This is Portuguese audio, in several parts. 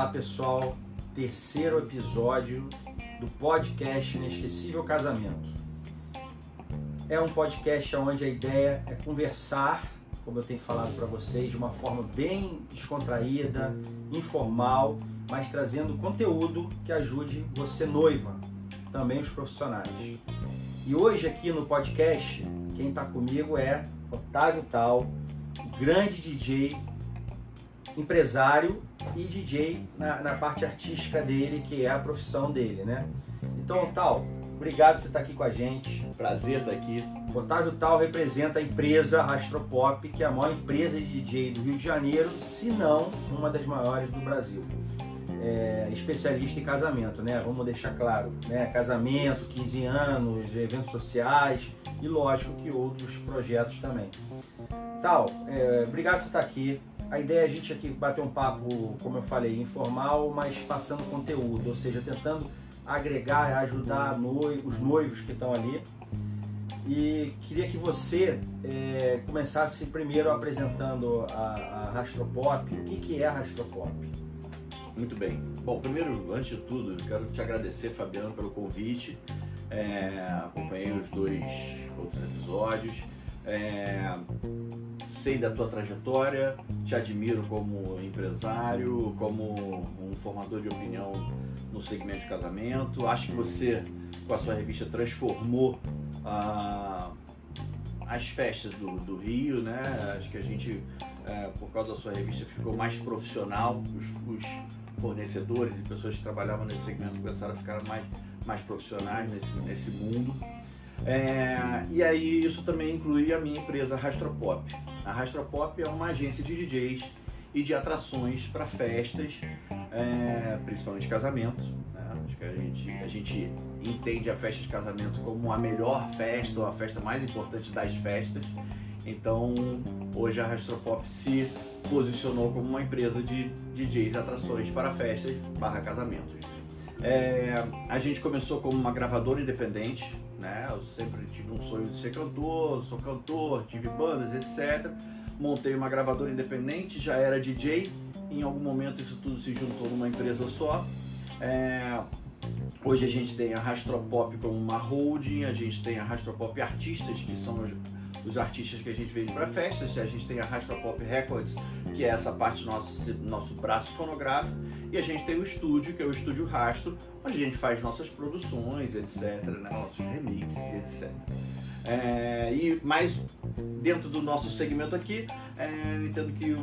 Olá pessoal, terceiro episódio do podcast Inesquecível Casamento. É um podcast onde a ideia é conversar, como eu tenho falado para vocês, de uma forma bem descontraída, informal, mas trazendo conteúdo que ajude você noiva, também os profissionais. E hoje aqui no podcast, quem está comigo é Otávio Tal, grande DJ, empresário e DJ na, na, parte artística dele, que é a profissão dele, né? Então, Tal, obrigado por você estar aqui com a gente. Prazer estar aqui. Otávio Tal representa a empresa Rastropop, que é a maior empresa de DJ do Rio de Janeiro, se não uma das maiores do Brasil. É, especialista em casamento, né? Vamos deixar claro, né? Casamento, 15 anos, eventos sociais e lógico que outros projetos também. Tal, é, obrigado por você estar aqui. A ideia é a gente aqui bater um papo, como eu falei, informal, mas passando conteúdo, ou seja, tentando agregar, ajudar os noivos que estão ali. E queria que você é, começasse primeiro apresentando a, a Rastropop. O que, que é a Rastropop? Muito bem. Bom, primeiro, antes de tudo, quero te agradecer, Fabiano, pelo convite. É, acompanhei os dois outros episódios. É, sei da tua trajetória, te admiro como empresário, como um formador de opinião no segmento de casamento. Acho que você, com a sua revista, transformou ah, as festas do, do, Rio, né? Acho que a gente, é, por causa da sua revista, ficou mais profissional. Os, os, fornecedores e pessoas que trabalhavam nesse segmento começaram a ficar mais, mais profissionais nesse, nesse mundo. É, e aí isso também inclui a minha empresa Rastropop. A Rastropop é uma agência de DJs e de atrações para festas, é, principalmente casamentos. Né? Acho que a gente, a gente entende a festa de casamento como a melhor festa ou a festa mais importante das festas. Então, hoje a Rastropop se posicionou como uma empresa de DJs e atrações para festas barra casamentos. É, a gente começou como uma gravadora independente, né? Eu sempre tive um sonho de ser cantor, sou cantor, tive bandas, etc. Montei uma gravadora independente, já era DJ. Em algum momento isso tudo se juntou numa empresa só. É, hoje a gente tem a Rastropop como uma holding, a gente tem a Rastropop Artistas, que são os os artistas que a gente vende para festas. A gente tem a Pop Records, que é essa parte nosso, nosso braço fonográfico, e a gente tem o estúdio, que é o Estúdio Rastro, onde a gente faz nossas produções, etc., né? nossos remixes, etc. É, e mais dentro do nosso segmento aqui, é, eu entendo que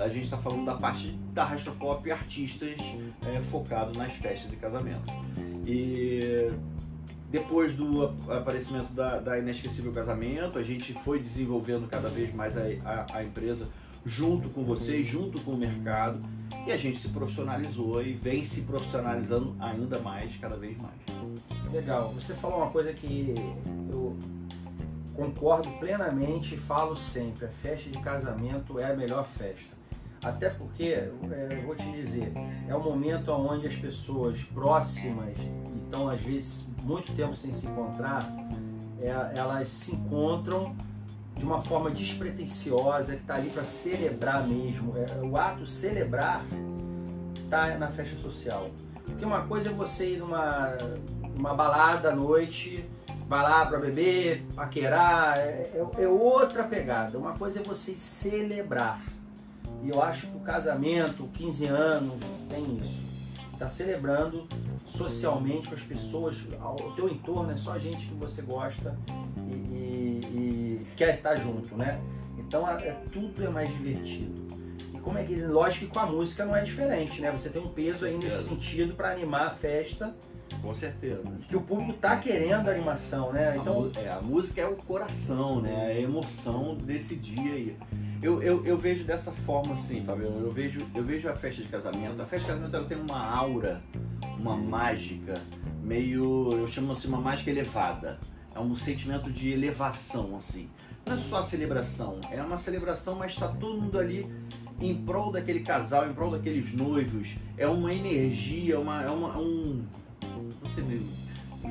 a gente está falando da parte da Pop artistas é, focado nas festas de casamento. E depois do aparecimento da, da Inesquecível Casamento, a gente foi desenvolvendo cada vez mais a, a, a empresa junto com vocês, junto com o mercado, e a gente se profissionalizou e vem se profissionalizando ainda mais, cada vez mais. Legal. Você falou uma coisa que eu concordo plenamente e falo sempre: a festa de casamento é a melhor festa. Até porque, é, vou te dizer, é um momento onde as pessoas próximas, então às vezes muito tempo sem se encontrar, é, elas se encontram de uma forma despretensiosa, que está ali para celebrar mesmo. É, o ato celebrar está na festa social. Porque uma coisa é você ir numa, numa balada à noite, vai lá para beber, paquerar, é, é, é outra pegada. Uma coisa é você celebrar. E eu acho que o casamento, 15 anos, tem isso. Está celebrando socialmente com as pessoas, o teu entorno é só gente que você gosta e, e, e quer estar junto, né? Então é, tudo é mais divertido. E como é que, lógico que com a música não é diferente, né? Você tem um peso aí nesse sentido para animar a festa. Com certeza. Que o público tá querendo a animação, né? Então, a, é, a música é o coração, né? A emoção desse dia aí. Eu, eu, eu, vejo dessa forma assim, Fabiano. Eu vejo, eu vejo a festa de casamento. A festa de casamento ela tem uma aura, uma mágica, meio. Eu chamo assim uma mágica elevada. É um sentimento de elevação, assim. Não é só a celebração, é uma celebração, mas está todo mundo ali em prol daquele casal, em prol daqueles noivos. É uma energia, uma, é uma, um. Não sei meio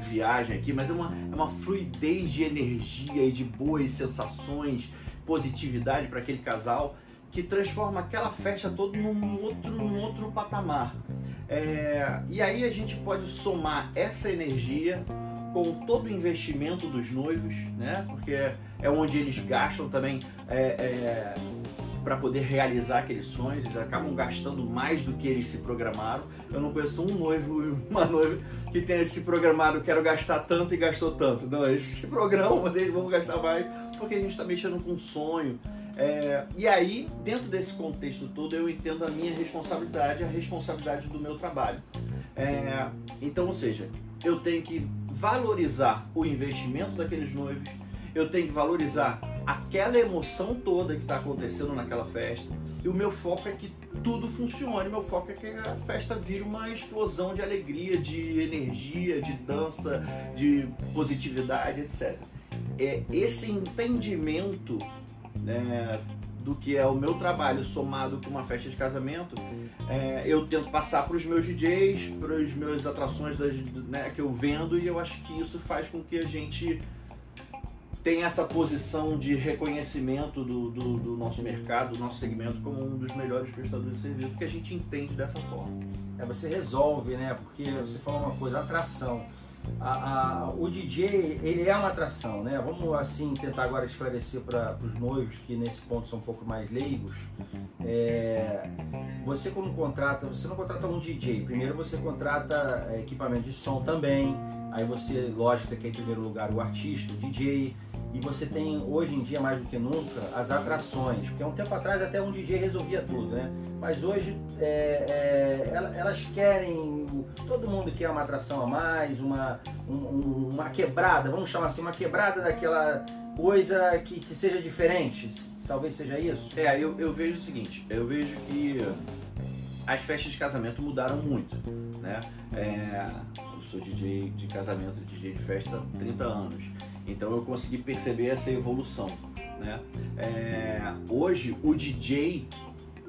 viagem aqui, mas é uma, é uma fluidez de energia e de boas sensações positividade para aquele casal que transforma aquela festa toda num outro, num outro patamar. É, e aí a gente pode somar essa energia com todo o investimento dos noivos, né? Porque é onde eles gastam também é, é, para poder realizar aqueles sonhos, eles acabam gastando mais do que eles se programaram. Eu não conheço um noivo uma noiva que tenha se programado, quero gastar tanto e gastou tanto. Não, eles se programam, eles vão gastar mais porque a gente está mexendo com um sonho. É, e aí, dentro desse contexto todo, eu entendo a minha responsabilidade, a responsabilidade do meu trabalho. É, então, ou seja, eu tenho que valorizar o investimento daqueles noivos, eu tenho que valorizar aquela emoção toda que está acontecendo naquela festa. E o meu foco é que tudo funcione, meu foco é que a festa vire uma explosão de alegria, de energia, de dança, de positividade, etc. É esse entendimento né, do que é o meu trabalho somado com uma festa de casamento, é, eu tento passar para os meus DJs, para as minhas atrações das, né, que eu vendo e eu acho que isso faz com que a gente tem essa posição de reconhecimento do, do, do, nosso mercado, do nosso segmento, como um dos melhores prestadores de serviço, porque a gente entende dessa forma. É, você resolve, né? Porque você falou uma coisa, atração. A, a, o DJ, ele é uma atração, né? Vamos, assim, tentar agora esclarecer para os noivos que nesse ponto são um pouco mais leigos. É, você quando contrata, você não contrata um DJ, primeiro você contrata é, equipamento de som também, aí você, lógico, você quer em primeiro lugar o artista, o DJ, e você tem hoje em dia mais do que nunca as atrações, porque há um tempo atrás até um DJ resolvia tudo, né? Mas hoje é, é, elas querem, todo mundo quer uma atração a mais, uma, um, uma quebrada, vamos chamar assim, uma quebrada daquela coisa que, que seja diferente. Talvez seja isso? É, eu, eu vejo o seguinte, eu vejo que as festas de casamento mudaram muito, né? É, eu sou DJ de casamento, DJ de festa há 30 anos. Então eu consegui perceber essa evolução. Né? É, hoje o DJ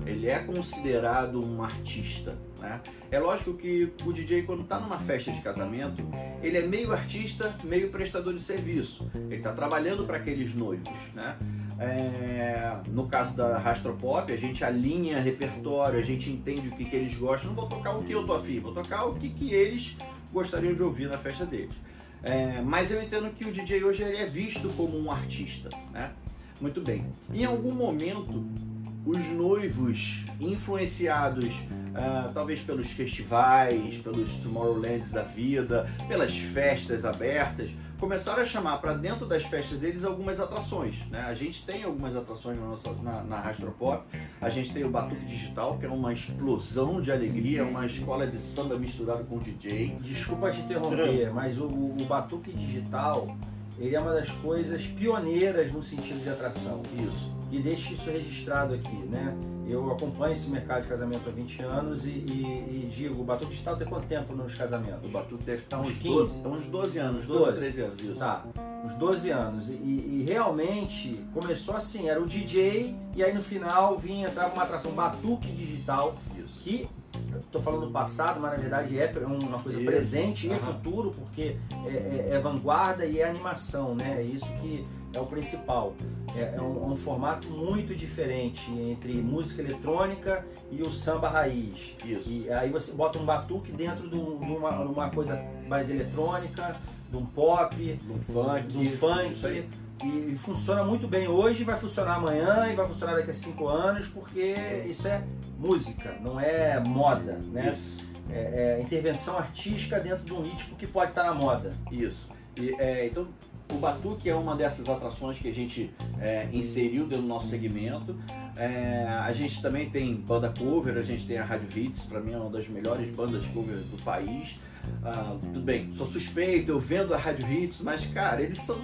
ele é considerado um artista. Né? É lógico que o DJ quando está numa festa de casamento ele é meio artista, meio prestador de serviço. Ele está trabalhando para aqueles noivos. Né? É, no caso da Rastropop, a gente alinha repertório, a gente entende o que, que eles gostam. Não vou tocar o que eu tô afim, vou tocar o que, que eles gostariam de ouvir na festa deles. É, mas eu entendo que o DJ hoje ele é visto como um artista, né? Muito bem. Em algum momento, os noivos influenciados uh, talvez pelos festivais, pelos Tomorrowlands da vida, pelas festas abertas, começaram a chamar para dentro das festas deles algumas atrações. Né? A gente tem algumas atrações na, nossa, na, na Rastropop, a gente tem o Batuque Digital, que é uma explosão de alegria, uma escola de samba misturada com DJ. Desculpa te interromper, mas o, o Batuque Digital ele é uma das coisas pioneiras no sentido de atração. Isso. E deixe isso registrado aqui, né? Eu acompanho esse mercado de casamento há 20 anos e, e, e digo, o Batuque Digital tem quanto tempo nos casamentos? O Batuque deve estar uns, uns 15, 12, uns 12 anos, 12, 12 13 anos, isso. Tá, uns 12 anos. E, e, realmente começou assim, era o DJ e aí no final vinha, entrava uma atração Batuque Digital, isso. que estou falando passado, mas na verdade é uma coisa isso. presente uhum. e futuro, porque é, é, é, vanguarda e é animação, né? É isso que é o principal. É, é, um, é, um, formato muito diferente entre música eletrônica e o samba raiz. Isso. E aí você bota um batuque dentro de, uma, uma coisa mais eletrônica, de um pop, de um funk, de um funk e funciona muito bem hoje, vai funcionar amanhã e vai funcionar daqui a cinco anos, porque isso é música, não é moda, né? É, é, intervenção artística dentro de um ritmo que pode estar na moda. Isso. E, é, então, o Batuque é uma dessas atrações que a gente é, inseriu dentro do nosso segmento. É, a gente também tem banda cover, a gente tem a Rádio Hits, para mim é uma das melhores bandas cover do país. Ah, tudo bem, sou suspeito, eu vendo a Rádio Hits, mas cara, eles são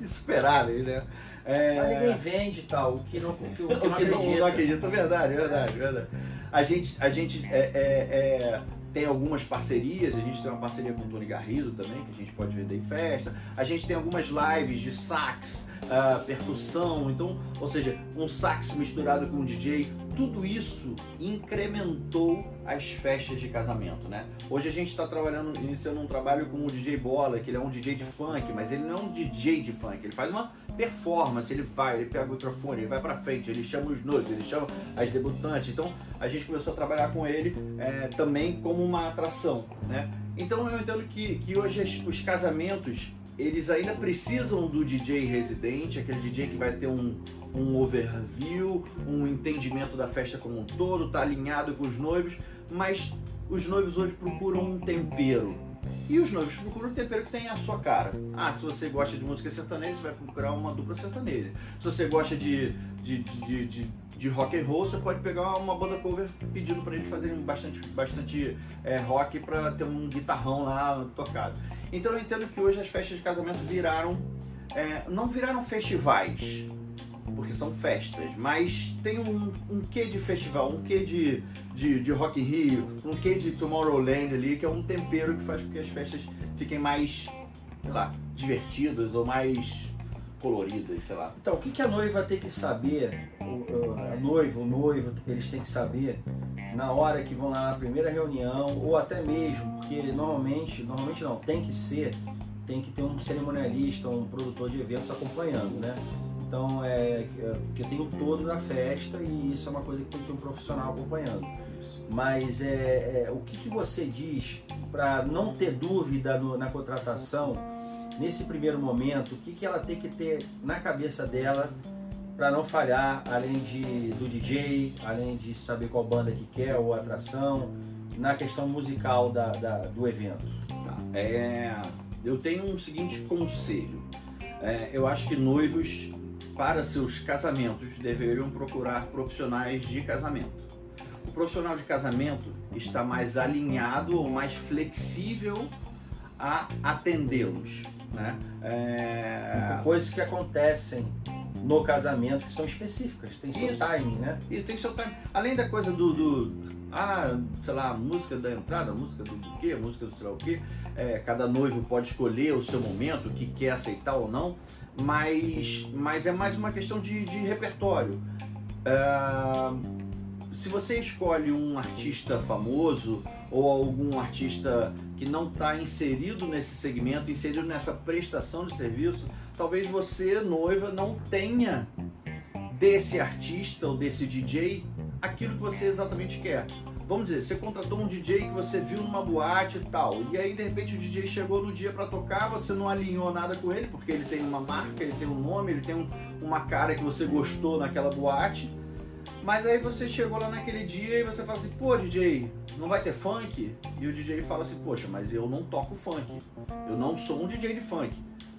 insuperáveis, né? É... Mas ninguém vende tal, o que não, o que, o que, não, acredita. Não, não acredita, verdade, verdade, verdade. A gente, a gente é, é, é, tem algumas parcerias, a gente tem uma parceria com o Tony Garrido também, que a gente pode vender em festa. A gente tem algumas lives de sax, uh, percussão, então, ou seja, um sax misturado com um DJ, tudo isso incrementou as festas de casamento, né? Hoje a gente está trabalhando, iniciando um trabalho com o DJ Bola, que ele é um DJ de funk, mas ele não é um DJ de funk, ele faz uma performance, ele vai, ele pega o microfone, ele vai pra frente, ele chama os noivos, ele chama as debutantes. Então a gente começou a trabalhar com ele é, também como uma atração, né? Então eu entendo que, que hoje os casamentos eles ainda precisam do DJ residente, aquele DJ que vai ter um, um overview, um entendimento da festa como um todo, tá alinhado com os noivos, mas os noivos hoje procuram um tempero. E os noivos procuram um tempero que tenha a sua cara. Ah, se você gosta de música sertaneja, você vai procurar uma dupla sertaneja. Se você gosta de, de, de, de, de rock and roll, você pode pegar uma banda cover pedindo para eles fazerem bastante, bastante é, rock para ter um guitarrão lá tocado. Então eu entendo que hoje as festas de casamento viraram, é, não viraram festivais, porque são festas, mas tem um, um quê de festival, um quê de, de, de Rock in Rio, um quê de Tomorrowland ali, que é um tempero que faz com que as festas fiquem mais, sei lá, divertidas ou mais coloridas, sei lá. Então, o que, que a noiva tem que saber, a noiva, o noivo, eles têm que saber na hora que vão lá na primeira reunião, ou até mesmo, porque normalmente, normalmente não, tem que ser, tem que ter um cerimonialista, um produtor de eventos acompanhando, né? Então, é, porque tem o todo da festa e isso é uma coisa que tem que ter um profissional acompanhando. Mas é, é o que, que você diz para não ter dúvida no, na contratação, nesse primeiro momento, o que, que ela tem que ter na cabeça dela para não falhar, além de, do DJ, além de saber qual banda que quer ou atração, na questão musical da, da do evento? Tá. É, eu tenho um seguinte conselho. É, eu acho que noivos para seus casamentos deveriam procurar profissionais de casamento. O profissional de casamento está mais alinhado ou mais flexível a atendê-los. Né? É... Coisas que acontecem no casamento que são específicas, tem seu Isso. timing, né? E tem seu timing. Além da coisa do, do ah, sei lá, a música da entrada, a música do, do quê, a música do sei lá o quê, é, cada noivo pode escolher o seu momento, o que quer aceitar ou não mas, mas é mais uma questão de, de repertório. Uh, se você escolhe um artista famoso ou algum artista que não está inserido nesse segmento, inserido nessa prestação de serviço, talvez você, noiva, não tenha desse artista ou desse DJ aquilo que você exatamente quer vamos dizer, você contratou um DJ que você viu numa boate e tal, e aí de repente o DJ chegou no dia para tocar, você não alinhou nada com ele, porque ele tem uma marca, ele tem um nome, ele tem um, uma cara que você gostou naquela boate, mas aí você chegou lá naquele dia e você fala assim, pô DJ, não vai ter funk? E o DJ fala assim, poxa, mas eu não toco funk, eu não sou um DJ de funk.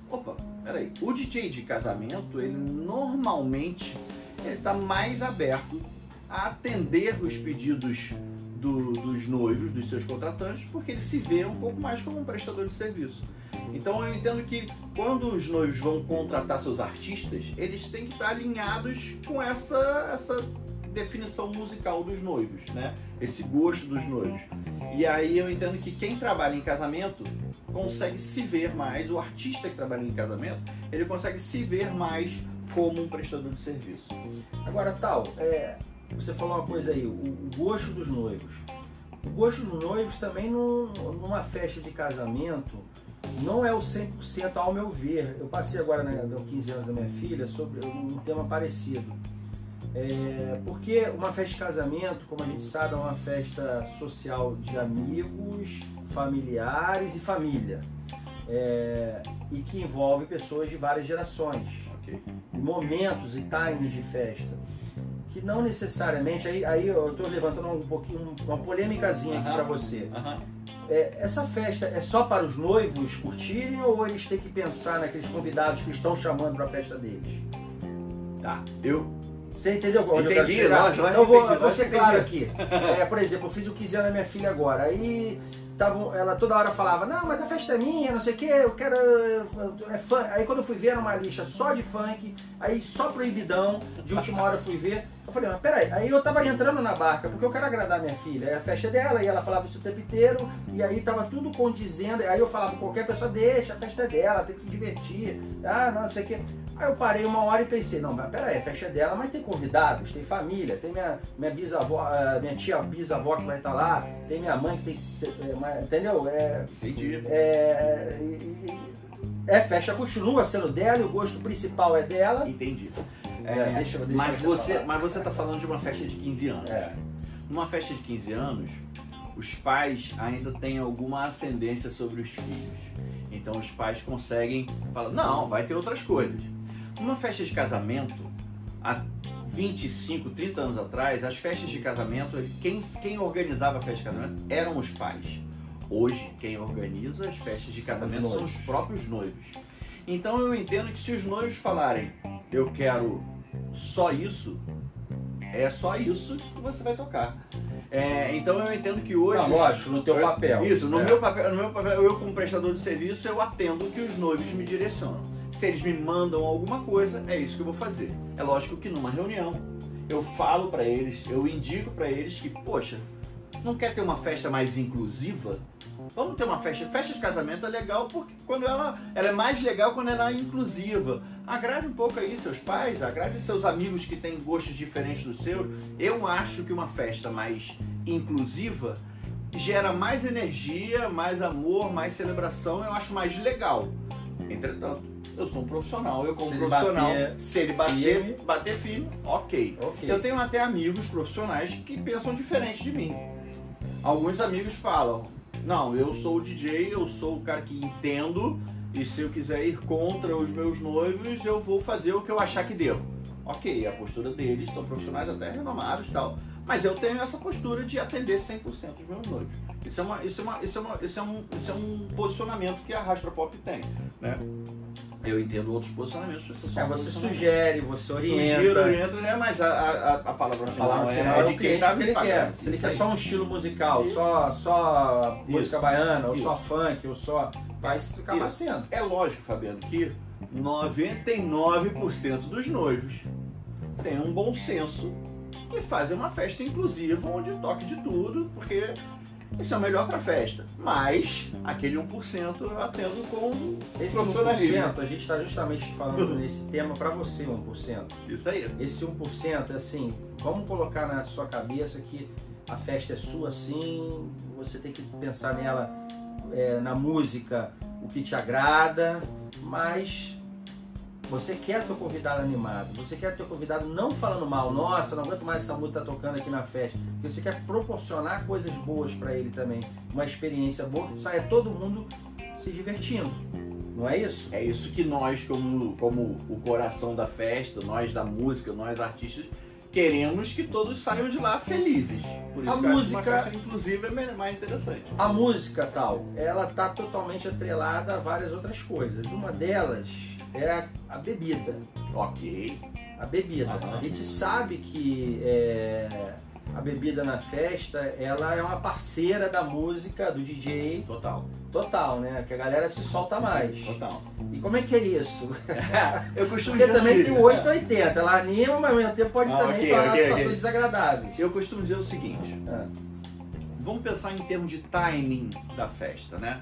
Opa, peraí, o DJ de casamento, ele normalmente ele tá mais aberto a atender os pedidos do, dos noivos, dos seus contratantes, porque ele se vê um pouco mais como um prestador de serviço. Então eu entendo que quando os noivos vão contratar seus artistas, eles têm que estar alinhados com essa, essa definição musical dos noivos, né? Esse gosto dos noivos. E aí eu entendo que quem trabalha em casamento consegue se ver mais, o artista que trabalha em casamento, ele consegue se ver mais como um prestador de serviço. Agora, tal, é, você falou uma coisa aí, o, o gosto dos noivos. O gosto dos noivos também num, numa festa de casamento não é o 100% ao meu ver. Eu passei agora, né, nos 15 anos da minha filha, sobre um tema parecido. É, porque uma festa de casamento, como a gente sabe, é uma festa social de amigos, familiares e família. É, e que envolve pessoas de várias gerações. Okay. Momentos e times de festa que não necessariamente, aí, aí eu estou levantando um pouquinho, uma polêmicazinha aqui para você. É, essa festa é só para os noivos curtirem ou eles têm que pensar naqueles convidados que estão chamando para a festa deles? Tá, eu. Você entendeu onde Entendi, eu quero chegar? Então eu vou, vou ser claro aqui. É, por exemplo, eu fiz o 15 anos da minha filha agora. Aí Tava, ela toda hora falava, não, mas a festa é minha, não sei o que, eu quero. É fã. Aí quando eu fui ver era uma lista só de funk, aí só proibidão, de última hora eu fui ver. Eu falei, mas peraí, aí eu tava entrando na barca, porque eu quero agradar minha filha. É a festa dela, e ela falava isso o tempo inteiro, e aí tava tudo condizendo. Aí eu falava, qualquer pessoa, deixa, a festa é dela, tem que se divertir. Ah, não, não sei o que. Aí eu parei uma hora e pensei, não, mas peraí, a festa é dela, mas tem convidados, tem família, tem minha, minha bisavó, eh, minha tia bisavó que vai estar lá, tem minha mãe que tem. Eh, entendeu? É, Entendi. É, e, é festa, continua sendo dela e o gosto principal é dela. Entendi. É, É, deixa deixa mas, você falar. mas você tá falando de uma festa de 15 anos. É. Numa festa de 15 anos, os pais ainda têm alguma ascendência sobre os filhos. Então os pais conseguem falar, não, vai ter outras coisas. Numa festa de casamento, há 25, 30 anos atrás, as festas de casamento, quem, quem organizava a festa de casamento eram os pais. Hoje, quem organiza as festas de casamento são os próprios noivos. Então eu entendo que se os noivos falarem, eu quero só isso, é só isso que você vai tocar. É, então eu entendo que hoje. Não, lógico, no teu papel. Isso, no, É. meu papel, no meu papel, eu como prestador de serviço, eu atendo o que os noivos me direcionam. Se eles me mandam alguma coisa, é isso que eu vou fazer. É lógico que numa reunião, eu falo pra eles, eu indico pra eles que, poxa, não quer ter uma festa mais inclusiva? Vamos ter uma festa. Festa de casamento é legal porque quando ela, ela é mais legal quando ela é inclusiva. Agrade um pouco aí seus pais, agrade seus amigos que têm gostos diferentes do seu. Eu acho que uma festa mais inclusiva gera mais energia, mais amor, mais celebração. Eu acho mais legal. Entretanto, eu sou um profissional. Eu como Se profissional, bater se ele bater, firme. bater firme, ok. Ok. Eu tenho até amigos profissionais que pensam diferente de mim. Alguns amigos falam: Não, eu sou o DJ, eu sou o cara que entendo, e se eu quiser ir contra os meus noivos, eu vou fazer o que eu achar que devo. Ok, a postura deles são profissionais até renomados e tal. Mas eu tenho essa postura de atender 100% dos meus noivos. Isso é, uma, isso, é uma, isso, é uma, isso, é um, é posicionamento que a Rastra Pop tem. Né? Eu entendo outros posicionamentos. é só É, você sugere, você orienta. Sugiro, oriento, né? Mas a, a, a palavra A final, palavra é, final é é de quem tá que ele quer. Se ele quer só um estilo musical, só, só Isso. música baiana, ou Isso. só funk, ou só. Vai acabar Isso. sendo. É lógico, Fabiano, que 99% dos noivos têm um bom senso e fazem uma festa inclusiva onde toque de tudo, porque isso é o melhor pra festa. Mas aquele 1% eu atendo com Esse Profissionalismo. 1%, a gente está justamente falando nesse tema para você, 1%. isso aí. Esse 1% é assim, vamos colocar na sua cabeça que a festa é sua sim, você tem que pensar nela, é, na música, o que te agrada, mas você quer teu convidado animado, você quer teu convidado não falando mal, nossa, não aguento mais essa música tá tocando aqui na festa, porque você quer proporcionar coisas boas para ele também, uma experiência boa que saia todo mundo se divertindo, não é isso? É isso que nós, como, como o coração da festa, nós da música, nós artistas, queremos que todos saiam de lá felizes. Por isso A acho música- uma festa inclusiva é mais interessante. A música tal, ela tá totalmente atrelada a várias outras coisas. Uma delas é a, bebida. Ok. A bebida. Aham. A gente sabe que é, a bebida na festa, ela é uma parceira da música, do DJ, Total. total, né? Que a galera se solta mais. Total. E como é que é isso? eu costumo Porque dizer também assim, tem o 880, ela anima, mas ao mesmo tempo pode Ah, também ok, tornar ok, situações ok. desagradáveis. Eu costumo dizer o seguinte: Ah, vamos pensar em termos de timing da festa, né?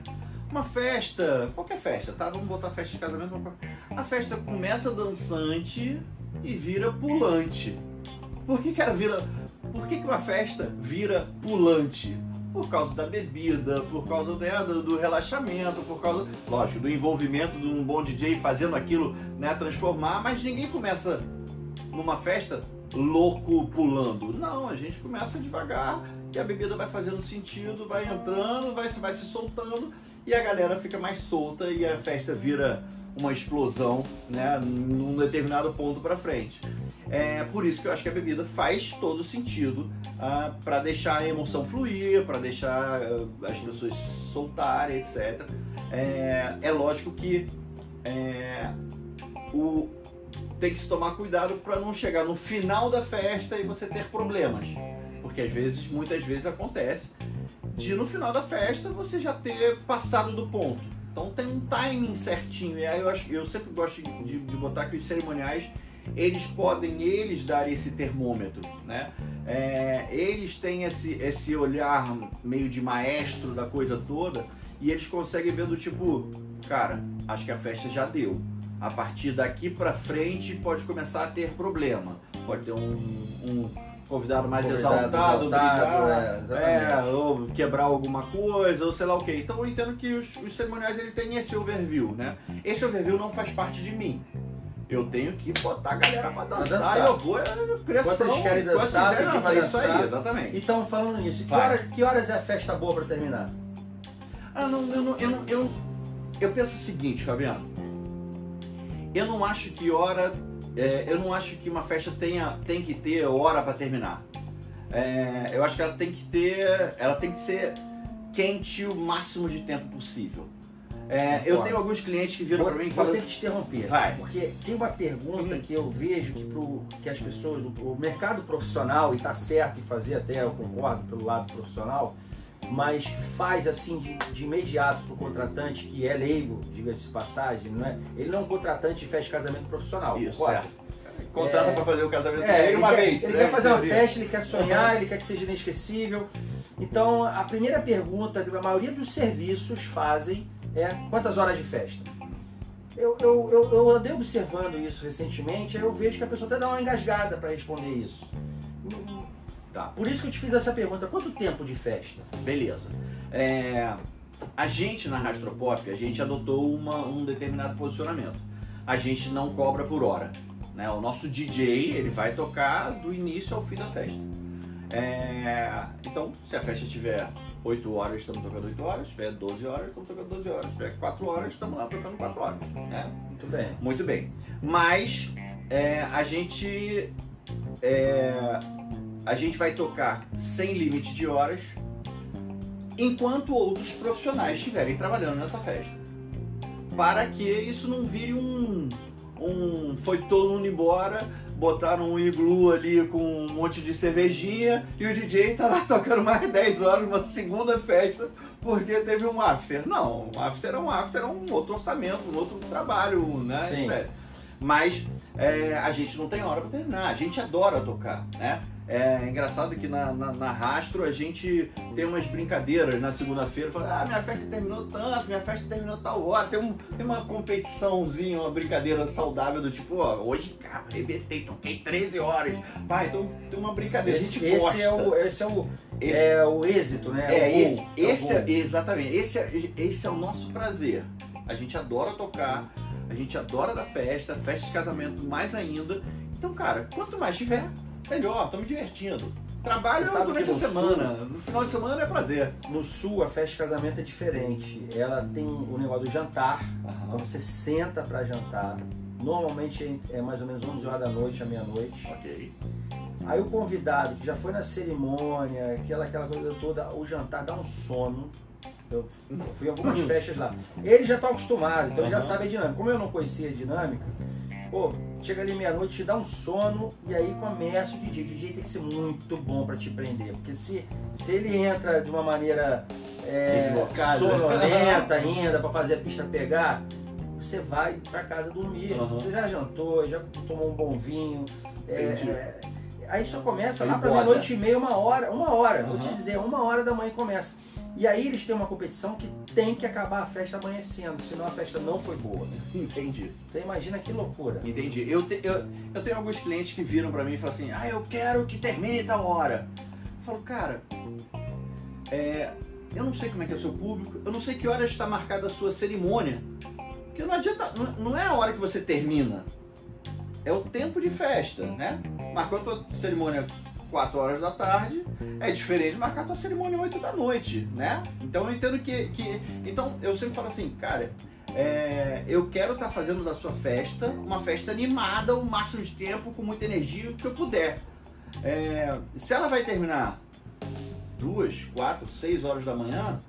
Uma festa, qualquer festa, tá? Vamos botar festa de casamento. A festa começa dançante e vira pulante. Por que, que ela vira. Por que, que uma festa vira pulante? Por causa da bebida, por causa né, do, do relaxamento, por causa, lógico, do envolvimento de um bom DJ fazendo aquilo, né, transformar, mas ninguém começa numa festa louco pulando. Não, a gente começa devagar e a bebida vai fazendo sentido, vai entrando, vai, vai se soltando e a galera fica mais solta e a festa vira uma explosão, né, num determinado ponto para frente. É por isso que eu acho que a bebida faz todo sentido para deixar a emoção fluir, para deixar ah, as pessoas soltarem, etc. É, é lógico que é, o, tem que se tomar cuidado para não chegar no final da festa e você ter problemas. Porque às vezes, muitas vezes acontece de no final da festa você já ter passado do ponto. Então tem um timing certinho. E aí eu, acho, eu sempre gosto de, de botar que os cerimoniais eles podem eles dar esse termômetro, né? É, eles têm esse, esse olhar meio de maestro da coisa toda e eles conseguem ver do tipo, cara, acho que a festa já deu. A partir daqui pra frente pode começar a ter problema. Pode ter um, um convidado mais Convidado exaltado, exaltado, brigar, é, é, ou quebrar alguma coisa, ou sei lá o que. Então eu entendo que os, os cerimoniais ele tem esse overview, né? Esse overview não faz parte de mim. Eu tenho que botar a galera pra dançar, dançar. e eu vou é, pressão. Quanto eles querem dançar, quiser dançar, isso aí, exatamente. Então, falando nisso, que, hora- que horas é a festa boa pra terminar? Ah, não, eu não, eu não, eu, eu penso o seguinte, Fabiano. Eu não acho que hora, é, eu não acho que uma festa tenha, tem que ter hora para terminar. É, eu acho que ela tem que ter, ela tem que ser quente o máximo de tempo possível. É, eu tenho alguns clientes que viram Vou, para mim e vou falam, ter que te interromper. Vai. Porque tem uma pergunta que eu vejo que, pro, que as pessoas, o, o mercado profissional, e tá certo em fazer até, eu concordo pelo lado profissional, mas faz assim de, de imediato pro contratante, que é leigo, diga-se de passagem, não é? ele não é um contratante de festa de casamento profissional, isso, concorda? certo. Contrata É. para fazer o casamento É, dele ele uma quer, vez. ele né? quer fazer uma festa, ele quer sonhar, ele quer que seja inesquecível. Então, a primeira pergunta que a maioria dos serviços fazem é quantas horas de festa? Eu, eu, eu, eu andei observando isso recentemente, aí eu vejo que a pessoa até dá uma engasgada para responder isso. Tá. Por isso que eu te fiz essa pergunta, quanto tempo de festa? Beleza. É, a gente na Rastropop, a gente adotou uma- um determinado posicionamento. A gente não cobra por hora. Né? O nosso DJ ele vai tocar do início ao fim da festa. É, então, se a festa tiver 8 horas, estamos tocando 8 horas. Se tiver 12 horas, estamos tocando 12 horas. Se tiver 4 horas, estamos lá tocando 4 horas. Né? Muito bem. Muito bem. Mas é, a gente é, a gente vai tocar sem limite de horas enquanto outros profissionais estiverem trabalhando nessa festa. Para que isso não vire um, um foi todo mundo embora, botaram um iglu ali com um monte de cervejinha e o DJ tá lá tocando mais 10 horas uma segunda festa porque teve um after. Não, um after é um after, é um outro orçamento, um outro trabalho, né? Sim. Mas é, a gente não tem hora para terminar, a gente adora tocar, né? É engraçado que na, na, na Rastro a gente tem umas brincadeiras na segunda-feira, fala, ah, minha festa terminou tanto, minha festa terminou tal hora, tem, um, tem uma competiçãozinha, uma brincadeira saudável do tipo, ó, hoje, cara, arrebentei, toquei 13 horas. Pai, então tem uma brincadeira, a Esse, gente esse gosta. é, o, esse é, o, Esse- é o êxito, né? é, esse, é o esse é, gol. exatamente, esse é, esse é o nosso prazer. A gente adora tocar, a gente adora dar festa, festa de casamento mais ainda. Então, cara, quanto mais tiver, melhor, tô me divertindo. Trabalho durante a semana, no final de semana é prazer. No sul, a festa de casamento é diferente. Ela tem o negócio do jantar. Então você senta para jantar. Normalmente é mais ou menos 11 horas da noite à meia-noite. Ok. Aí o convidado que já foi na cerimônia, aquela, aquela coisa toda, o jantar dá um sono. Eu fui em algumas festas lá. Ele já está acostumado, então ele já sabe a dinâmica. Como eu não conhecia a dinâmica, pô, chega ali meia-noite, te dá um sono e aí começa o DJ. O DJ tem que ser muito bom para te prender, porque se, se ele entra de uma maneira é, sonolenta ainda para fazer a pista pegar, você vai para casa dormir. Uhum. Você já jantou, já tomou um bom vinho. é, é, aí só começa Ele lá para meia-noite e meia, uma hora, uma hora, vou Uhum. te dizer, uma hora da manhã começa. E aí eles têm uma competição que tem que acabar a festa amanhecendo, senão a festa não foi boa. Entendi. Você imagina que loucura. Entendi. Eu, te- eu, eu tenho alguns clientes que viram pra mim e falam assim, ah, eu quero que termine tal hora. Eu falo, cara, é, eu não sei como é que é o seu público, eu não sei que horas está marcada a sua cerimônia. Porque não adianta, não, não é a hora que você termina, é o tempo de festa, né? Marcou a tua cerimônia 4 horas da tarde, é diferente de marcar tua cerimônia 8 da noite, né? Então eu entendo que. que então eu sempre falo assim, cara, é, eu quero estar fazendo da sua festa uma festa animada o máximo de tempo, com muita energia, o que eu puder. É, se ela vai terminar duas, quatro, seis horas da manhã,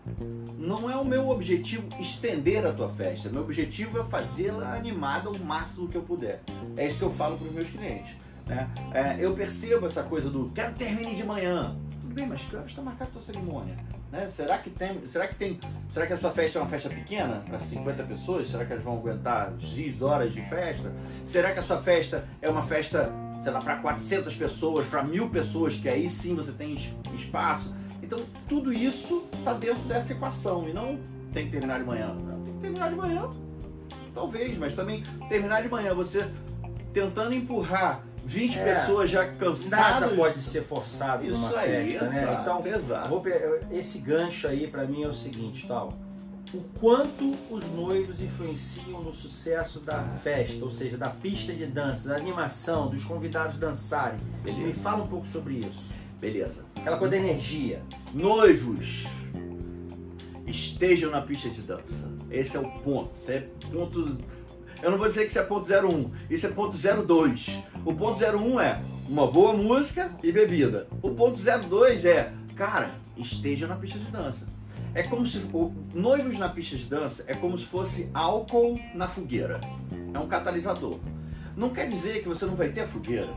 não é o meu objetivo estender a tua festa. Meu objetivo é fazê-la animada o máximo que eu puder. É isso que eu falo para os meus clientes. Né? É, eu percebo essa coisa do quero que termine de manhã. Tudo bem, mas que horas está marcada a tua cerimônia? Né? Será que tem. Será que tem. Será que a sua festa é uma festa pequena? Para 50 pessoas? Será que elas vão aguentar X horas de festa? Será que a sua festa é uma festa, sei lá, para 400 pessoas, para mil pessoas, que aí sim você tem es- espaço? Então tudo isso está dentro dessa equação e não tem que terminar de manhã. Não, tem que terminar de manhã, talvez, mas também terminar de manhã você tentando empurrar 20 É. pessoas já Nada cansadas. pode ser forçado Isso numa aí, festa, né? exato, Então, exato. vou esse gancho aí pra mim é o seguinte, tal. O quanto os noivos influenciam no sucesso da festa, ou seja, da pista de dança, da animação, dos convidados dançarem. Me Beleza. fala um pouco sobre isso. Beleza. Aquela coisa da energia. Noivos estejam na pista de dança. Esse é o ponto. Isso é ponto. Eu não vou dizer que isso é ponto 01, isso é ponto 02. O ponto 01 é uma boa música e bebida. O ponto 02 é, cara, estejam na pista de dança. É como se noivos na pista de dança é como se fosse álcool na fogueira. É um catalisador. Não quer dizer que você não vai ter a fogueira.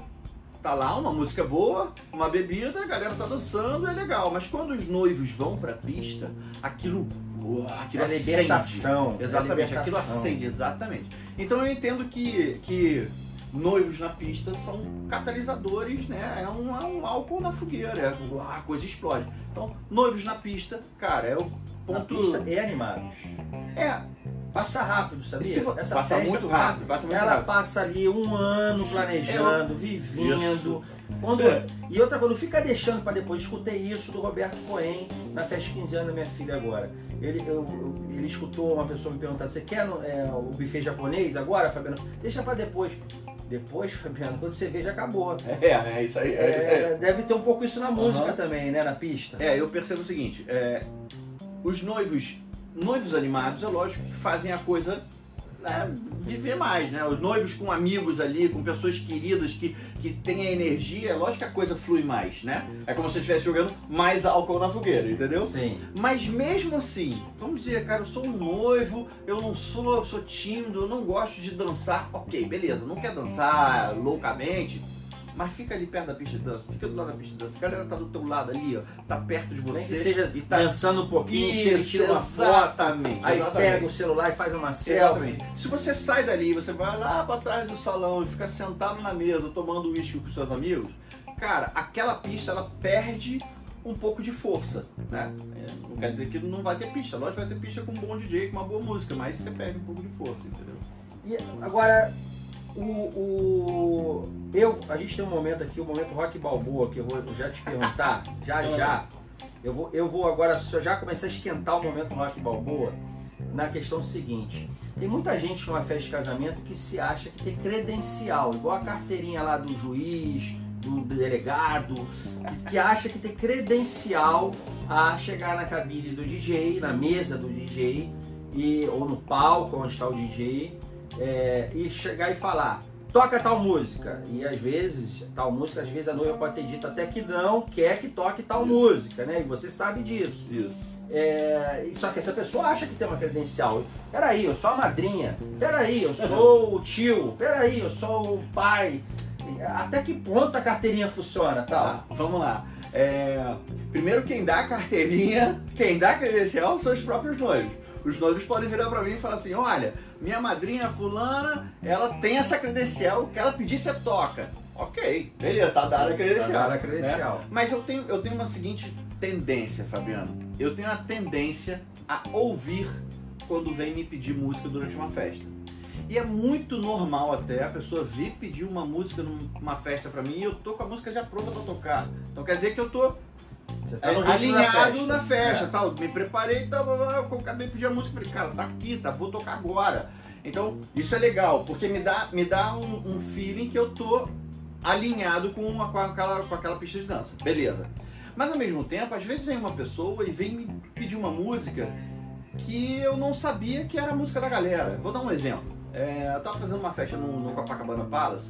Tá lá uma música boa, uma bebida, a galera tá dançando, é legal. Mas quando os noivos vão pra pista, aquilo, uau, aquilo É acende. libertação. Exatamente, é a aquilo libertação. acende, exatamente. Então eu entendo que, que noivos na pista são catalisadores, né? É um, é um álcool na fogueira, é, uau, a coisa explode. Então, noivos na pista, cara, é o Na ponto. pista e animados. É, Passa rápido, sabia? Essa passa festa, muito rápido, passa muito ela rápido. passa ali um ano planejando, vivendo. Quando, É. E outra coisa, não fica deixando para depois. Escutei isso do Roberto Cohen na festa de 15 anos da minha filha agora. Ele, eu- eu- ele escutou uma pessoa me perguntar: Você quer é, o buffet japonês agora, Fabiano? Deixa para depois. Depois, Fabiano, quando você vê, já acabou. É, é isso aí. É, isso aí. É, deve ter um pouco isso na música Aham. também, né? Na pista. É, eu percebo o seguinte, é, os noivos, noivos animados, é lógico que fazem a coisa né, viver mais, né? Os noivos com amigos ali, com pessoas queridas que, que têm a energia, é lógico que a coisa flui mais, né? É como se você estivesse jogando mais álcool na fogueira, entendeu? Sim. Mas mesmo assim, vamos dizer, cara, eu sou um noivo, eu não sou, eu sou tímido, eu não gosto de dançar. Ok, beleza, não quer dançar loucamente, mas fica ali perto da pista de dança, fica do lado da pista de dança. A galera tá do teu lado ali, ó, tá perto de você. Nem que seja e tá dançando um pouquinho, Isso, tira uma foto, exatamente, aí exatamente. pega o celular e faz uma selfie. Se você sai dali, você vai lá pra trás do salão e fica sentado na mesa tomando uísque com seus amigos, cara, aquela pista ela perde um pouco de força, né? É, não quer dizer que não vai ter pista, lógico vai ter pista com um bom DJ, com uma boa música, mas você perde um pouco de força, entendeu? E agora, o, o- eu, a gente tem um momento aqui, o momento rock balboa, que eu vou já te perguntar, já já. Eu vou, eu vou agora só já começar a esquentar o momento rock balboa na questão seguinte. Tem muita gente numa festa de casamento que se acha que tem credencial, igual a carteirinha lá do juiz, do delegado, que, que acha que tem credencial a chegar na cabine do DJ, na mesa do DJ, e, ou no palco onde está o DJ, é, e chegar e falar, toca tal música. E às vezes, tal música, às vezes a noiva pode ter dito até que não quer que toque tal Isso. música, né? E você sabe disso. Isso. É, só que essa pessoa acha que tem uma credencial. Peraí, eu sou a madrinha. Peraí, eu sou o tio. Peraí, eu sou o pai. Até que ponto a carteirinha funciona, tal? Tá, vamos lá. É, primeiro, quem dá a carteirinha, quem dá a credencial são os próprios noivos. Os noivos podem virar pra mim e falar assim: olha, minha madrinha fulana, ela tem essa credencial, o que ela pedir você toca. Ok, beleza, tá dada a credencial. Tá dada a né? credencial. Mas eu tenho, eu tenho uma seguinte tendência, Fabiano. Eu tenho a tendência a ouvir quando vem me pedir música durante uma festa. E é muito normal até a pessoa vir pedir uma música numa festa pra mim e eu tô com a música já pronta pra tocar. Então quer dizer que eu tô Você é, no ritmo da alinhado na festa, É. tal. Me preparei, tal, eu acabei de pedir a música, falei, cara, tá aqui, tá, vou tocar agora. Então, isso é legal, porque me dá, me dá um, um feeling que eu tô alinhado com, uma, com, aquela, com aquela pista de dança. Beleza. Mas ao mesmo tempo, às vezes vem uma pessoa e vem me pedir uma música que eu não sabia que era a música da galera. Vou dar um exemplo. É, eu tava fazendo uma festa no, no Copacabana Palace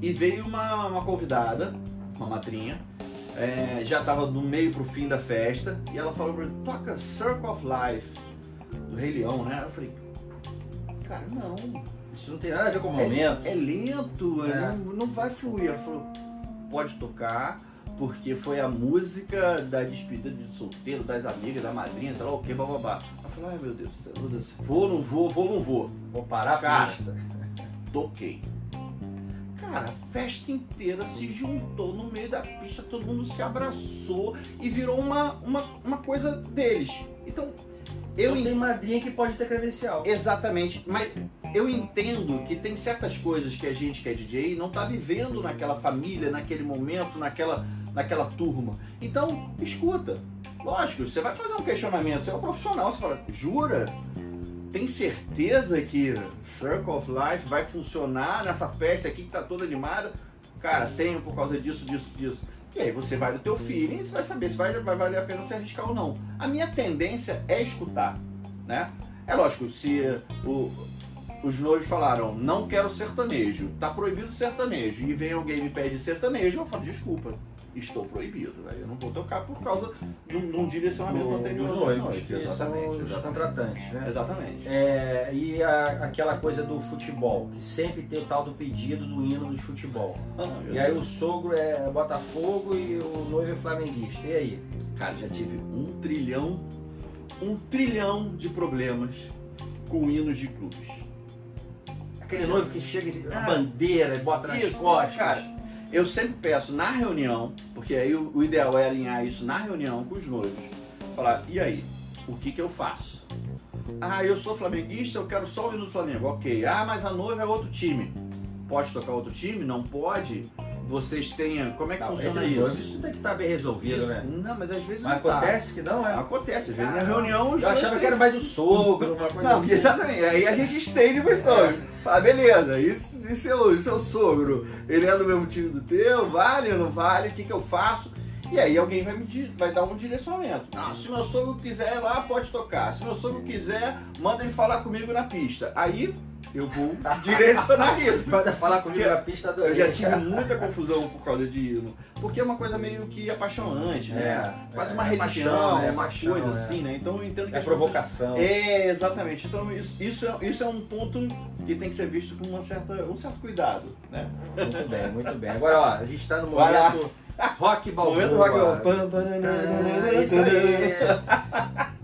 e veio uma, uma convidada, uma madrinha, é, já tava do meio pro fim da festa e ela falou pra mim, toca Circle of Life do Rei Leão, né? Eu falei, cara, não, Isso não tem nada a ver com o momento. é, é lento, é, É. Não, não vai fluir. Ela falou, pode tocar, porque foi a música da despedida de solteiro, das amigas, da madrinha, sei lá o que, bababá. Ela falou, ai meu Deus, meu Deus, vou, não vou, vou, não vou. Vou parar a pista. Toquei. Cara, a festa inteira se juntou no meio da pista, todo mundo se abraçou e virou uma, uma, uma coisa deles. Então, eu Não en- tem madrinha que pode ter credencial. Exatamente, mas eu entendo que tem certas coisas que a gente que é DJ não tá vivendo naquela família, naquele momento, naquela, naquela turma. Então, escuta. Lógico, você vai fazer um questionamento, você é um profissional, você fala, jura? Tem certeza que Circle of Life vai funcionar nessa festa aqui que tá toda animada? Cara, tenho por causa disso, disso, disso. E aí você vai do teu feeling e você vai saber se vai, vai valer a pena se arriscar ou não. A minha tendência é escutar, né? É lógico, se o, os noivos falaram, não quero sertanejo, tá proibido sertanejo, e vem alguém e me pede sertanejo, eu falo, desculpa, estou proibido, aí eu não vou tocar por causa de um, de um direcionamento Do- anterior. dos noivos, noite. Exatamente, os contratantes, né? Exatamente. É, e a- aquela coisa do futebol, que sempre tem o tal do pedido do hino de futebol. E aí o sogro é Botafogo e o noivo é flamenguista. E aí? Cara, já tive um trilhão, um trilhão de problemas com hinos de clubes. Aquele noivo que chega de Ah, bandeira e bota nas Isso, costas. cara. Eu sempre peço na reunião, porque aí o, o ideal é alinhar isso na reunião com os noivos. Falar, e aí, o que que eu faço? Ah, eu sou flamenguista, eu quero só o hino do Flamengo. Ok. Ah, mas a noiva é outro time. Pode tocar outro time? Não pode? Vocês têm. Como é que Não, funciona isso? isso tem que estar bem resolvido, né? Não, mas às vezes Mas não tá. acontece que não, é? Acontece, às vezes Ah, na reunião os Eu dois achava têm- que era mais o sogro, uma coisa Não, assim. exatamente. Aí a gente estende pro histórico. Ah, beleza, e, e seu, seu sogro? Ele é do mesmo time do teu? Vale ou não vale? O que, que eu faço? E aí alguém vai, me, vai dar um direcionamento. Não, se meu sogro quiser ir lá, pode tocar. Se meu sogro quiser, manda ele falar comigo na pista. Aí eu vou direcionar isso. Pode falar comigo Porque na pista do Eu já tive muita confusão por causa de. Porque é uma coisa meio que apaixonante, né? É, Quase é, uma é religião, paixão, né? É uma paixão, coisa é. assim, né? Então eu entendo que É provocação. é, exatamente. Então isso, isso, é, isso é um ponto que tem que ser visto com uma certa, um certo cuidado, né? Muito bem, muito bem. Agora, ó, a gente está no momento rock balboa. Momento rock and roll. Isso aí.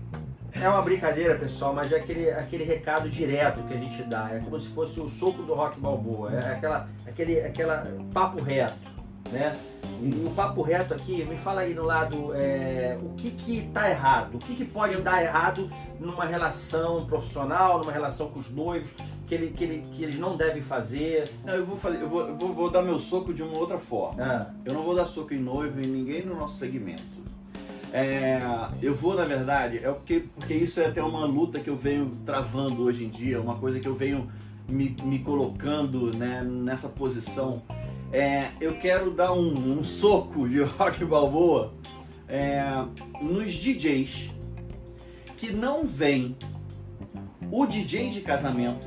É uma brincadeira, pessoal, mas é aquele, aquele recado direto que a gente dá. É como se fosse o soco do rock balboa. É aquela, aquele aquela papo reto, né? E o papo reto aqui, me fala aí no lado é, o que que tá errado, o que que pode dar errado numa relação profissional, numa relação com os noivos, que, ele, que, ele, que eles não devem fazer. Não, eu vou fazer, eu vou, eu vou, vou dar meu soco de uma outra forma. Ah, Eu não vou dar soco em noivo em ninguém no nosso segmento. É, eu vou, na verdade, é porque, porque isso é até uma luta que eu venho travando hoje em dia, uma coisa que eu venho me, me colocando né, nessa posição. É, eu quero dar um, um soco de rock balboa é, nos DJs que não veem o DJ de casamento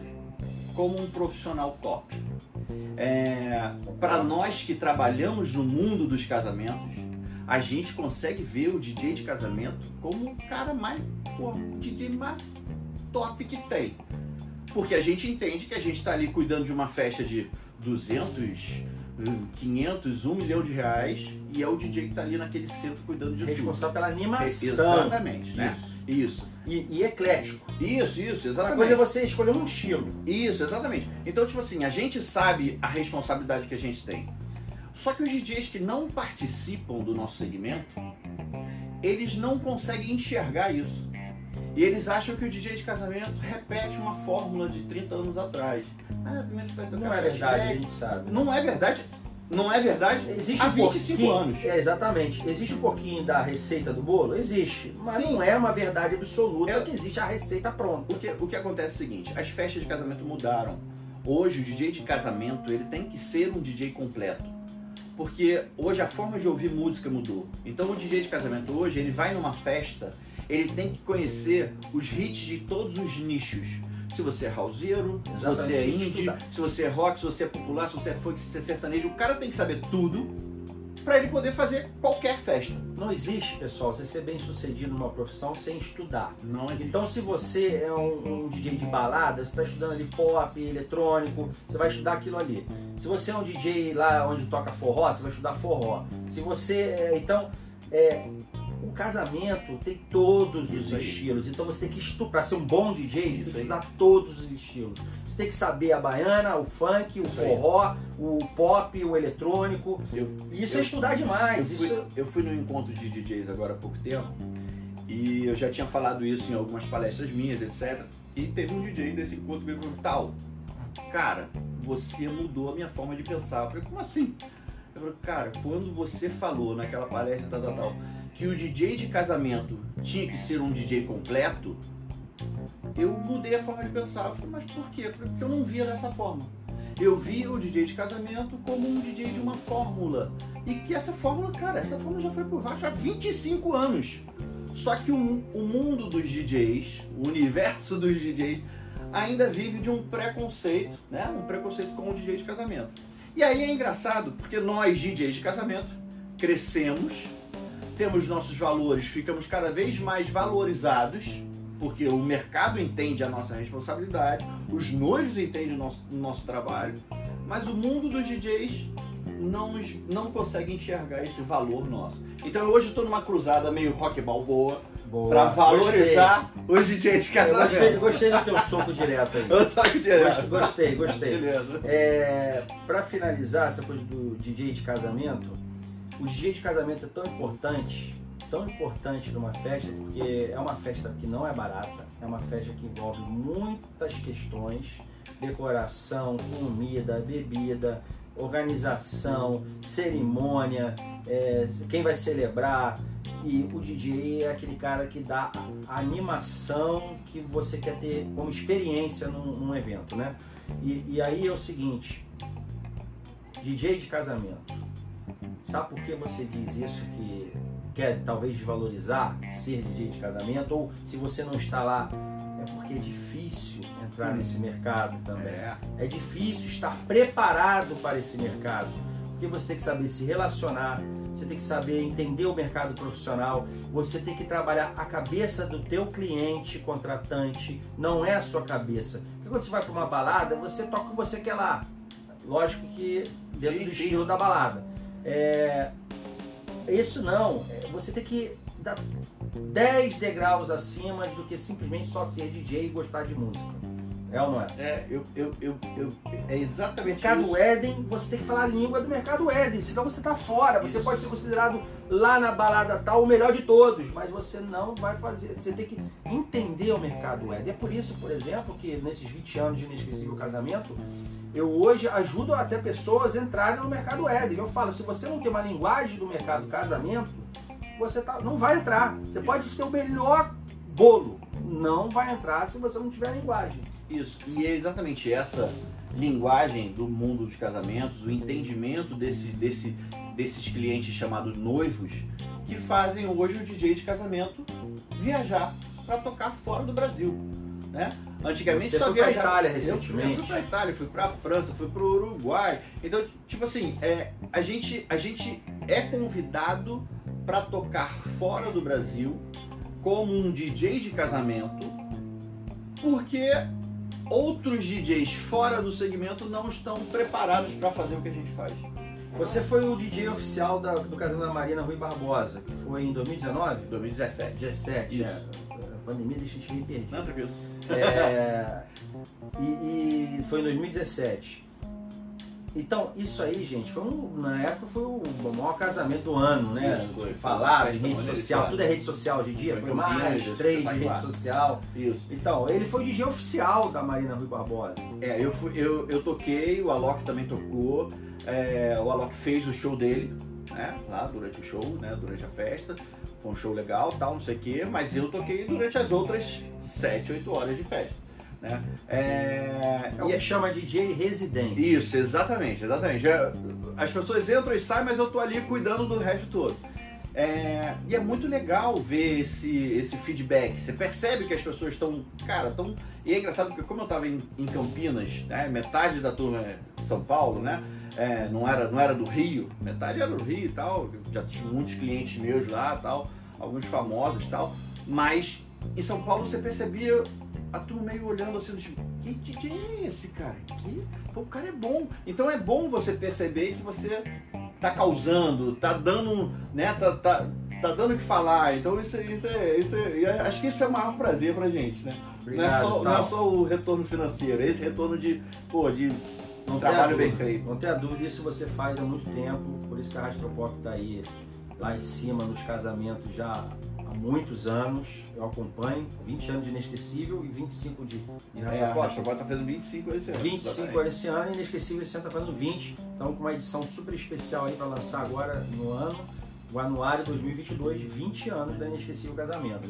como um profissional top. É, para nós que trabalhamos no mundo dos casamentos, a gente consegue ver o DJ de casamento como o cara mais, pô, DJ mais top que tem. Porque a gente entende que a gente está ali cuidando de uma festa de 200, hum, 500, 1 milhão de reais e é o DJ que está ali naquele centro cuidando de tudo. responsável pela animação. Exatamente, né? Isso. Isso. E, e eclético. Isso, isso, Uma exatamente. coisa é você escolher um estilo. Isso, exatamente. Então, tipo assim, a gente sabe a responsabilidade que a gente tem. Só que os DJs que não participam do nosso segmento, eles não conseguem enxergar isso. E eles acham que o DJ de casamento repete uma fórmula de 30 anos atrás. Ah, primeiro vai tocar Não é verdade, a gente sabe. Não é verdade. Não é verdade Existe há um 25 pouquinho- anos. É, exatamente. Existe um pouquinho da receita do bolo? Existe. Mas Sim. não é uma verdade absoluta É- que existe a receita pronta. O que, o que acontece é o seguinte, as festas de casamento mudaram. Hoje o DJ de casamento ele tem que ser um DJ completo. Porque hoje a forma de ouvir música mudou. Então o DJ de casamento hoje, ele vai numa festa, ele tem que conhecer os hits de todos os nichos. Se você é houseiro, se você é indie, se você é rock, se você é popular, se você é funk, se você é sertanejo, o cara tem que saber tudo para ele poder fazer qualquer festa. Não existe, pessoal, você ser bem sucedido numa profissão sem estudar. Não existe. Então, se você é um, um DJ de balada, você está estudando ali pop, eletrônico, você vai estudar aquilo ali. Se você é um DJ lá onde toca forró, você vai estudar forró. Se você. é, Então, é, o casamento tem todos os Isso aí. estilos. Então, você tem que estudar. Para ser um bom DJ, você Isso tem que aí. estudar todos os estilos. Você tem que saber a baiana, o funk, o Isso aí. forró, o pop, o eletrônico. Eu- Isso eu- é estudar Eu demais. fui, Isso eu fui num encontro de DJs agora há pouco tempo e eu já tinha falado isso em algumas palestras minhas, etc. E teve um DJ desse encontro que falou, tal, cara, você mudou a minha forma de pensar. Eu falei, como assim? Eu falei, cara, quando você falou naquela palestra tal, tal, tal, que o DJ de casamento tinha que ser um DJ completo, eu mudei a forma de pensar. Eu falei, mas por quê? Porque eu não via dessa forma. Eu via o DJ de casamento como um DJ de uma fórmula. E que essa fórmula, cara, essa fórmula já foi por baixo há 25 anos. Só que o, o mundo dos DJs, o universo dos DJs, ainda vive de um preconceito, né? Um preconceito com o DJ de casamento. E aí é engraçado, porque nós, DJs de casamento, crescemos, temos nossos valores, ficamos cada vez mais valorizados, porque o mercado entende a nossa responsabilidade, os noivos entendem o nosso, o nosso trabalho, mas o mundo dos DJs não, não consegue enxergar esse valor nosso. Então hoje eu estou numa cruzada meio rock balboa para valorizar gostei. os DJs de casamento. Gostei, gostei do teu soco direto aí. Eu soco direto. Gostei, gostei. É, para finalizar essa coisa do DJ de casamento, o DJ de casamento é tão importante tão importante numa festa, porque é uma festa que não é barata, é uma festa que envolve muitas questões, decoração, comida, bebida, organização, cerimônia, é, quem vai celebrar. E o DJ é aquele cara que dá a animação que você quer ter como experiência num, num evento, né? E, e aí é o seguinte, DJ de casamento. Sabe por que você diz isso que quer talvez desvalorizar ser DJ de casamento, ou se você não está lá, é porque é difícil entrar hum. nesse mercado também. É. é difícil estar preparado para esse mercado, porque você tem que saber se relacionar, você tem que saber entender o mercado profissional, você tem que trabalhar a cabeça do teu cliente contratante, não é a sua cabeça. Porque quando você vai para uma balada, você toca o que você quer lá. Lógico que dentro sim, do sim. estilo da balada. É, isso não. É, você tem que dar 10 degraus acima do que simplesmente só ser DJ e gostar de música. É ou não é? É, eu, eu, eu, eu é exatamente Mercado isso. Éden, você tem que falar a língua do mercado Éden, senão você está fora. Você isso. pode ser considerado lá na balada tal o melhor de todos, mas você não vai fazer. Você tem que entender o mercado Éden. É por isso, por exemplo, que nesses 20 anos de inesquecível casamento, eu hoje ajudo até pessoas a entrarem no mercado Éden. Eu falo, se você não tem uma linguagem do mercado casamento, você tá, não vai entrar. Você pode ter o melhor bolo, não vai entrar se você não tiver linguagem. Isso, e é exatamente essa linguagem do mundo dos casamentos, o entendimento desse, desse, desses clientes chamados noivos, que fazem hoje o DJ de casamento viajar para tocar fora do Brasil. Né? Antigamente Você só foi viajava. Itália recentemente. Eu fui para Itália, fui para França, fui para o Uruguai. Então, tipo assim, é, a, gente, a gente é convidado para tocar fora do Brasil como um DJ de casamento, porque outros DJs fora do segmento não estão preparados para fazer o que a gente faz. Você foi o DJ oficial da, do casamento da Marina Rui Barbosa, que foi em 2019? 2017. 17, é. A pandemia deixa a gente meio perdido. Não, tranquilo. É, e, e, foi em 2017. Então, isso aí, gente, foi um, na época foi o maior casamento do ano, né? Foi, Falar de rede social, tudo é rede social hoje em dia, foi, mais três de rede social. Isso. Então, ele foi o DJ oficial da Marina Rui Barbosa. É, eu, fui, eu, eu toquei, o Alok também tocou, é, o Alok fez o show dele, né? Lá durante o show, né? Durante a festa. Foi um show legal, tal, não sei o quê, mas eu toquei durante as outras 7, 8 horas de festa. Né? É, é o que é... chama DJ residente. Isso, exatamente, exatamente. É, as pessoas entram e saem, mas eu tô ali cuidando do resto todo. É, e é muito legal ver esse, esse feedback. Você percebe que as pessoas estão, cara, estão. E é engraçado porque como eu estava em, em, Campinas, né, metade da turma é São Paulo, né? É, não, era, não era do Rio, metade era do Rio e tal. Já tinha muitos clientes meus lá tal, alguns famosos tal. Mas em São Paulo você percebia a turma meio olhando assim, tipo, que DJ é esse cara? Que, pô, o cara é bom. Então é bom você perceber que você tá causando, tá dando, né, tá, tá, tá dando o que falar. Então isso, isso, é, isso é, acho que isso é o maior prazer pra gente, né? Obrigado, não, é só, não é só o retorno financeiro, é esse retorno de, pô, de não trabalho bem feito. Não tenha dúvida, isso você faz há muito tempo, por isso que a Rádio Pop tá aí lá em cima nos casamentos já há muitos anos, eu acompanho, 20 anos de Inesquecível e 25 de, de É, a Rachapota tá fazendo 25 esse ano. 25 esse ano e Inesquecível esse ano tá fazendo 20. Então com uma edição super especial aí para lançar agora no ano, o anuário 2022, 20 anos da Inesquecível Casamento.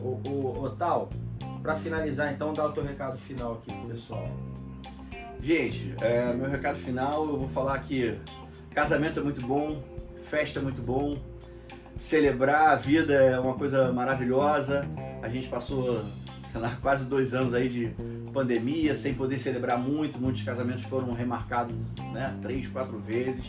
O, o, o Tal, para finalizar então, dá o teu recado final aqui pro pessoal. Gente, é, meu recado final, eu vou falar que casamento é muito bom, festa é muito bom, celebrar a vida é uma coisa maravilhosa. A gente passou sei lá, quase dois anos aí de pandemia, sem poder celebrar muito, muitos casamentos foram remarcados né, três, quatro vezes.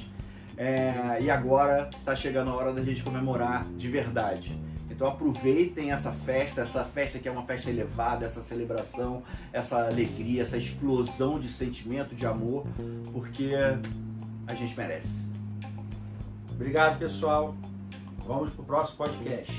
É, e agora está chegando a hora da gente comemorar de verdade. Então aproveitem essa festa, essa festa que é uma festa elevada, essa celebração, essa alegria, essa explosão de sentimento, de amor, porque a gente merece. Obrigado, pessoal. Vamos para o próximo podcast.